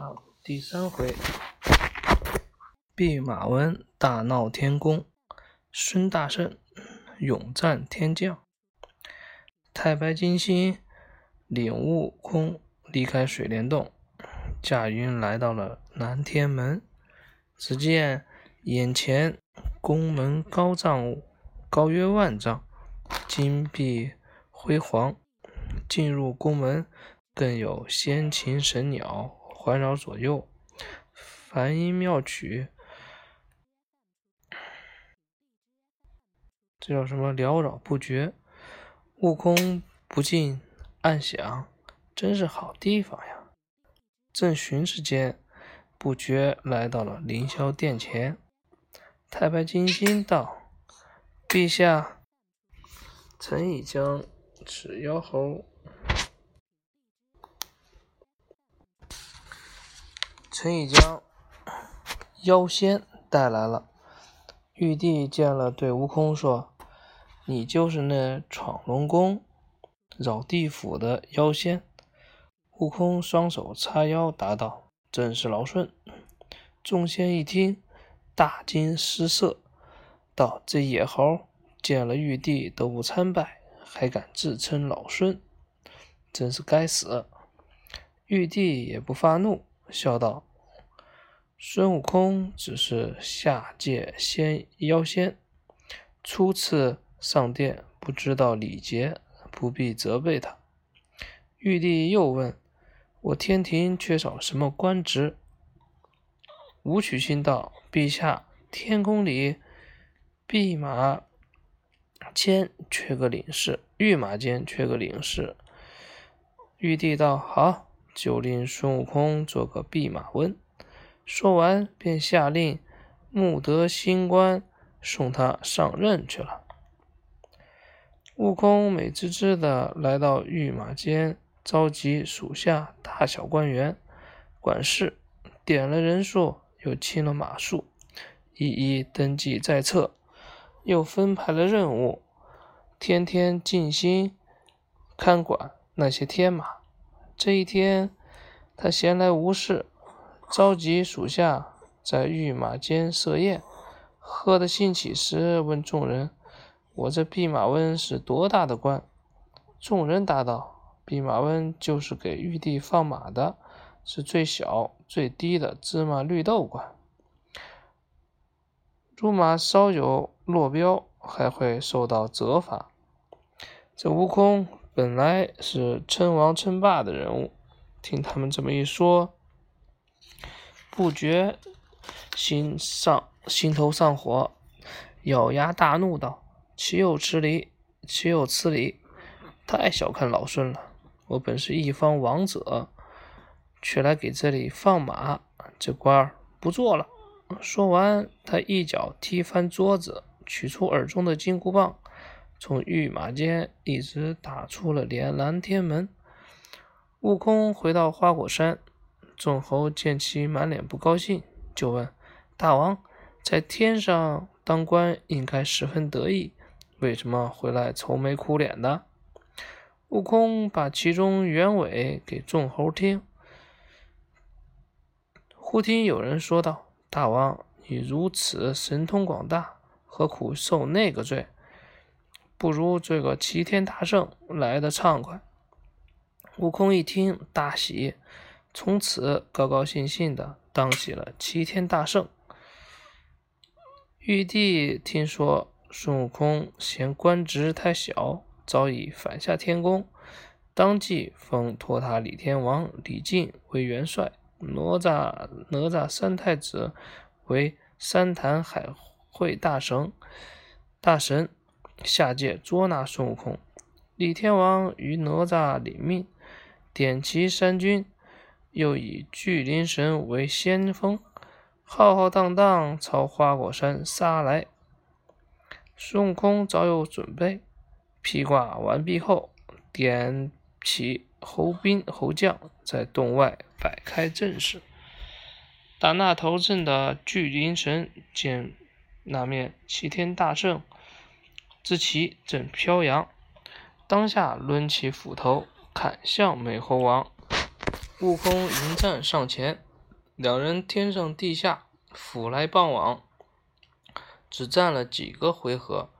好，第三回，弼马温大闹天宫，孙大圣勇战天将。太白金星领悟空离开水帘洞，驾云来到了南天门。只见眼前宫门高丈高约万丈，金碧辉煌。进入宫门，更有仙禽神鸟。环绕左右，梵音妙曲，这叫什么？缭绕不绝。悟空不禁暗想：真是好地方呀！正寻之间，不觉来到了凌霄殿前。太白金星道：“陛下，臣已将此妖猴。”陈已将妖仙带来了。玉帝见了，对悟空说：“你就是那闯龙宫、扰地府的妖仙。”悟空双手叉腰答道：“正是老孙。”众仙一听，大惊失色，道：“这野猴见了玉帝都不参拜，还敢自称老孙，真是该死！”玉帝也不发怒，笑道。孙悟空只是下界仙妖仙，初次上殿，不知道礼节，不必责备他。玉帝又问：“我天庭缺少什么官职？”武曲星道：“陛下，天宫里弼马监缺个领事，御马监缺个领事。”玉帝道：“好，就令孙悟空做个弼马温。”说完，便下令募得新官，送他上任去了。悟空美滋滋的来到御马监，召集属下大小官员管事，点了人数，又清了马术，一一登记在册，又分派了任务，天天尽心看管那些天马。这一天，他闲来无事。召集属下在御马监设宴，喝得兴起时，问众人：“我这弼马温是多大的官？”众人答道：“弼马温就是给玉帝放马的，是最小最低的芝麻绿豆官。如马稍有落标，还会受到责罚。”这悟空本来是称王称霸的人物，听他们这么一说。不觉心上心头上火，咬牙大怒道：“岂有此理！岂有此理！太小看老孙了！我本是一方王者，却来给这里放马，这官儿不做了！”说完，他一脚踢翻桌子，取出耳中的金箍棒，从御马间一直打出了连蓝天门。悟空回到花果山。众猴见其满脸不高兴，就问：“大王，在天上当官应该十分得意，为什么回来愁眉苦脸的？”悟空把其中原委给众猴听。忽听有人说道：“大王，你如此神通广大，何苦受那个罪？不如这个齐天大圣来的畅快。”悟空一听，大喜。从此高高兴兴的当起了齐天大圣。玉帝听说孙悟空嫌官职太小，早已反下天宫，当即封托塔李天王李靖为元帅，哪吒哪吒三太子为三坛海会大神，大神下界捉拿孙悟空。李天王与哪吒领命，点齐三军。又以巨灵神为先锋，浩浩荡荡朝花果山杀来。孙悟空早有准备，披挂完毕后，点起猴兵猴将，在洞外摆开阵势。打那头阵的巨灵神见那面齐天大圣之旗正飘扬，当下抡起斧头砍向美猴王。悟空迎战上前，两人天上地下，斧来棒往，只战了几个回合，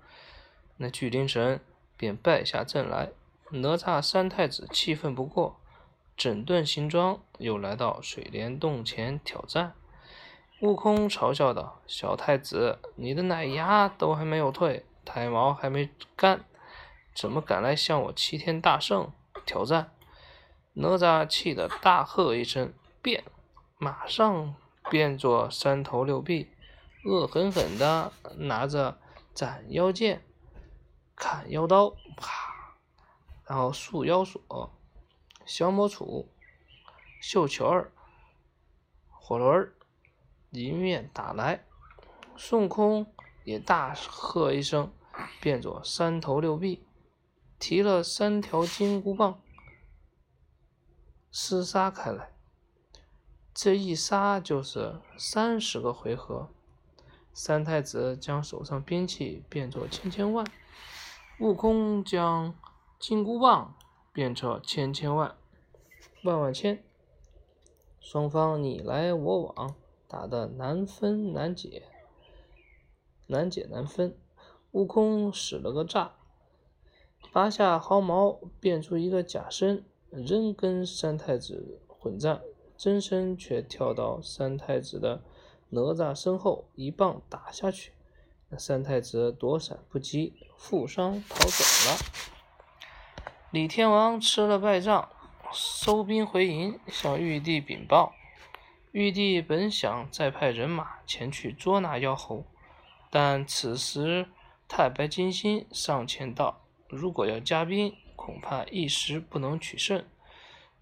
那巨灵神便败下阵来。哪吒三太子气愤不过，整顿行装，又来到水帘洞前挑战。悟空嘲笑道：“小太子，你的奶牙都还没有退，胎毛还没干，怎么敢来向我齐天大圣挑战？”哪吒气得大喝一声：“变！”马上变作三头六臂，恶狠狠地拿着斩妖剑、砍妖刀，啪！然后束腰索、降魔杵、绣球儿、火轮儿迎面打来。孙悟空也大喝一声，变作三头六臂，提了三条金箍棒，厮杀开来。这一杀就是三十个回合。三太子将手上兵器变作千千万，悟空将。金箍棒变成千千万万万千，双方你来我往，打得难分难解，难解难分。悟空使了个诈，拔下毫毛变出一个假身，仍跟三太子混战，真身却跳到三太子的哪吒身后，一棒打下去，那三太子躲闪不及，负伤逃走了。李天王吃了败仗，收兵回营，向玉帝禀报。玉帝本想再派人马前去捉拿妖猴，但此时太白金星上前道：“如果要加兵，恐怕一时不能取胜，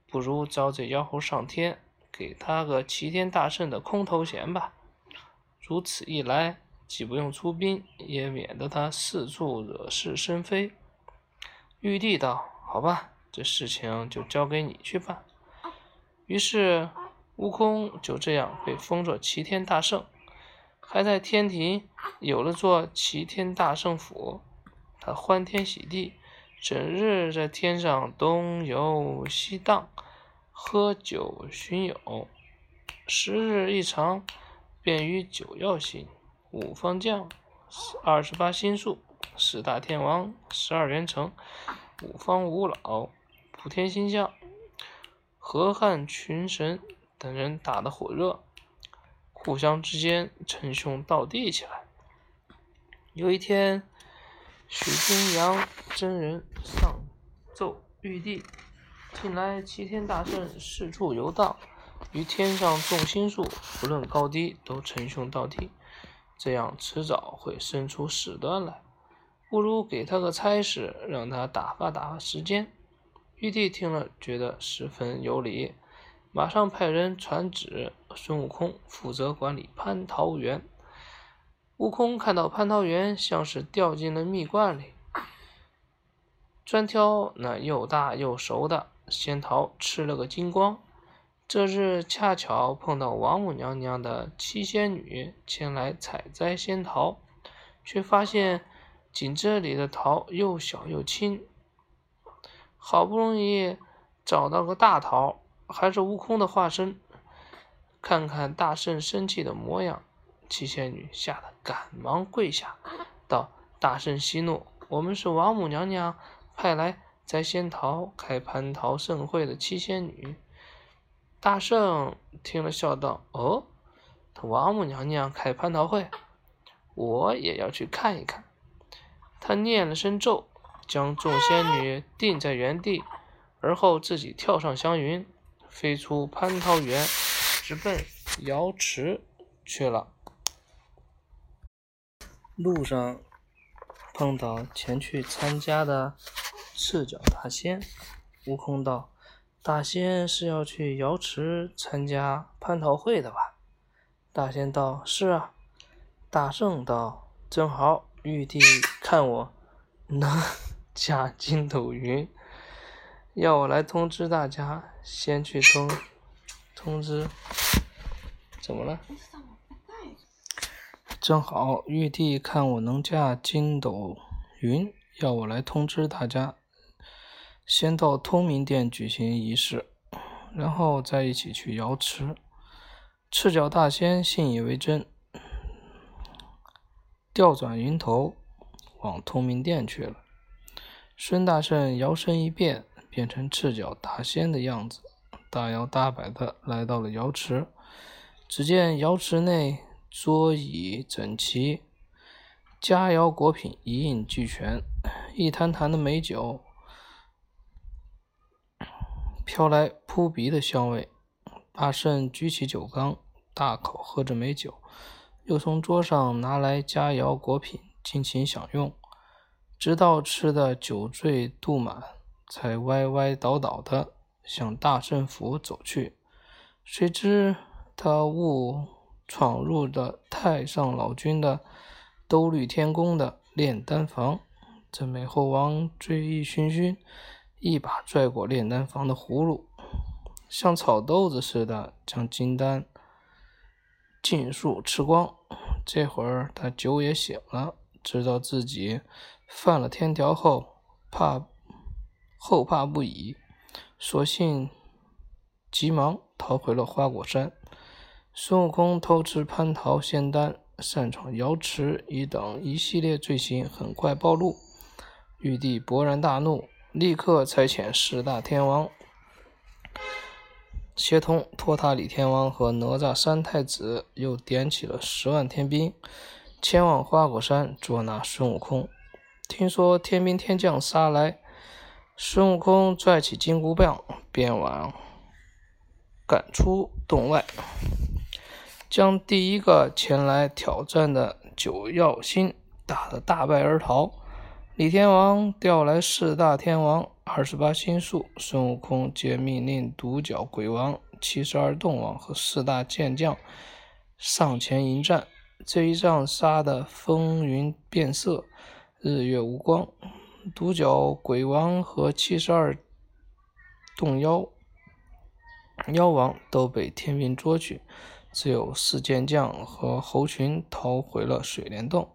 不如招这妖猴上天，给他个齐天大圣的空头衔吧。如此一来，既不用出兵，也免得他四处惹是生非。”玉帝道。好吧，这事情就交给你去办。于是，悟空就这样被封作齐天大圣，还在天庭有了座齐天大圣府。他欢天喜地，整日在天上东游西荡，喝酒寻友。时日一长，便与九曜星、五方将、二十八星宿、四大天王、十二元城。五方五老、普天星将、河汉群神等人打得火热，互相之间称兄道弟起来。有一天，许金阳真人上奏玉帝：近来齐天大圣四处游荡，与天上众星宿不论高低都称兄道弟，这样迟早会生出事端来。不如给他个差事，让他打发打发时间。玉帝听了，觉得十分有理，马上派人传旨：孙悟空负责管理蟠桃园。悟空看到蟠桃园像是掉进了蜜罐里，专挑那又大又熟的仙桃吃了个精光。这日恰巧碰到王母娘娘的七仙女前来采摘仙桃，却发现。井这里的桃又小又轻，好不容易找到个大桃，还是悟空的化身。看看大圣生气的模样，七仙女吓得赶忙跪下，道：“大圣息怒，我们是王母娘娘派来摘仙桃、开蟠桃盛会的七仙女。”大圣听了笑道：“哦，王母娘娘开蟠桃会，我也要去看一看。”他念了声咒，将众仙女定在原地，而后自己跳上祥云，飞出蟠桃园，直奔瑶池去了。路上碰到前去参加的赤脚大仙，悟空道：“大仙是要去瑶池参加蟠桃会的吧？”大仙道：“是啊。”大圣道：“正好。”玉帝看我能驾筋斗云，要我来通知大家，先去通通知。怎么了？正好玉帝看我能驾筋斗云，要我来通知大家，先到通明殿举行仪式，然后再一起去瑶池。赤脚大仙信以为真，调转云头往通明殿去了。孙大圣摇身一变，变成赤脚大仙的样子，大摇大摆地来到了瑶池。只见瑶池内桌椅整齐，佳肴果品一应俱全，一坛坛的美酒飘来扑鼻的香味。大圣举起酒缸，大口喝着美酒，又从桌上拿来佳肴果品，尽情享用，直到吃的酒醉肚满，才歪歪倒倒的向大圣府走去。谁知他误闯入的太上老君的兜率天宫的炼丹房，这美猴王醉意熏熏，一把拽过炼丹房的葫芦。像炒豆子似的将金丹尽数吃光。这会儿他酒也醒了，知道自己犯了天条后，怕后怕不已，索性急忙逃回了花果山。孙悟空偷吃蟠桃仙丹，擅闯瑶池，一等一系列罪行很快暴露。玉帝勃然大怒，立刻差遣四大天王。协同托塔李天王和哪吒三太子，又点起了十万天兵，前往花果山捉拿孙悟空。听说天兵天将杀来，孙悟空拽起金箍棒，便往赶出洞外，将第一个前来挑战的九曜星打得大败而逃。李天王调来四大天王。二十八星宿，孙悟空皆命令独角鬼王、七十二洞王和四大健将上前迎战。这一仗杀得风云变色，日月无光。独角鬼王和七十二洞妖妖王都被天兵捉去，只有四健将和猴群逃回了水帘洞。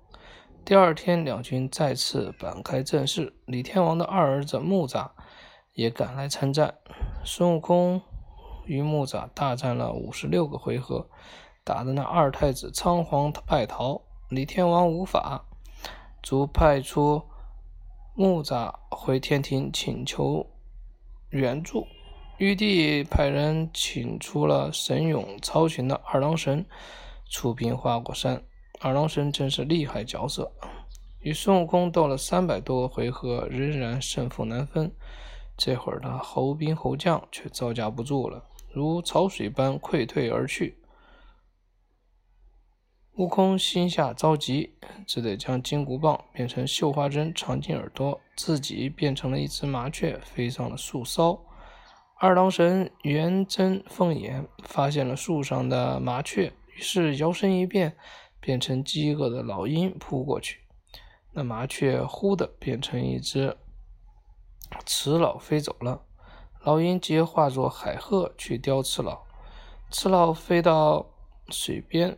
第二天，两军再次展开阵势。李天王的二儿子木吒也赶来参战。孙悟空与木吒大战了五十六个回合，打得那二太子仓皇败逃。李天王无法，卒派出木吒回天庭请求援助。玉帝派人请出了神勇超群的二郎神出兵花果山。二郎神真是厉害角色，与孙悟空斗了三百多个回合，仍然胜负难分。这会儿的猴兵猴将却招架不住了，如潮水般溃退而去。悟空心下着急，只得将金箍棒变成绣花针藏进耳朵，自己变成了一只麻雀，飞上了树梢。二郎神圆睁凤眼，发现了树上的麻雀，于是摇身一变。变成饥饿的老鹰扑过去，那麻雀忽的变成一只雌老飞走了。老鹰即化作海鹤去叼雌老，雌老飞到水边，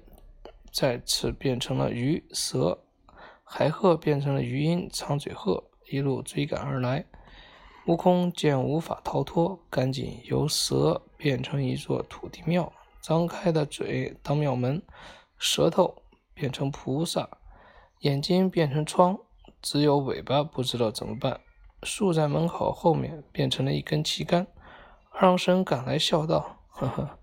再次变成了鱼蛇，海鹤变成了鱼鹰长嘴鹤，一路追赶而来。悟空见无法逃脱，赶紧由蛇变成一座土地庙，张开的嘴当庙门，舌头。变成菩萨，眼睛变成窗，只有尾巴不知道怎么办。竖在门口后面变成了一根旗杆。二郎神赶来笑道：“呵呵，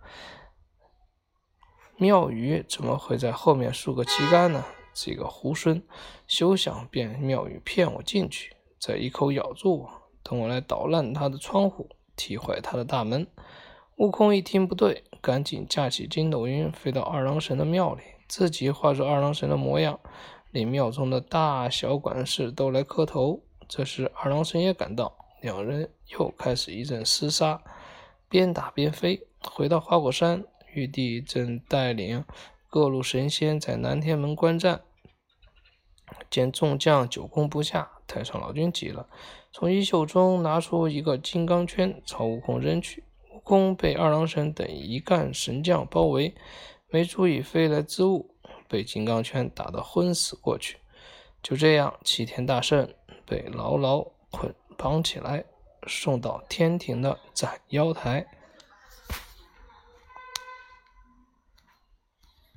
庙宇怎么会在后面竖个旗杆呢？这个猢狲，休想变庙宇骗我进去，再一口咬住我，等我来捣烂他的窗户，踢坏他的大门。”悟空一听不对，赶紧架起筋斗云，飞到二郎神的庙里。自己化作二郎神的模样，令庙中的大小管事都来磕头。这时二郎神也赶到，两人又开始一阵厮杀，边打边飞。回到花果山，玉帝正带领各路神仙在南天门观战，见众将久攻不下，太上老君急了，从衣袖中拿出一个金刚圈，朝悟空扔去。悟空被二郎神等一干神将包围。没注意飞来之物，被金刚圈打得昏死过去。就这样，齐天大圣被牢牢捆绑起来，送到天庭的斩妖台。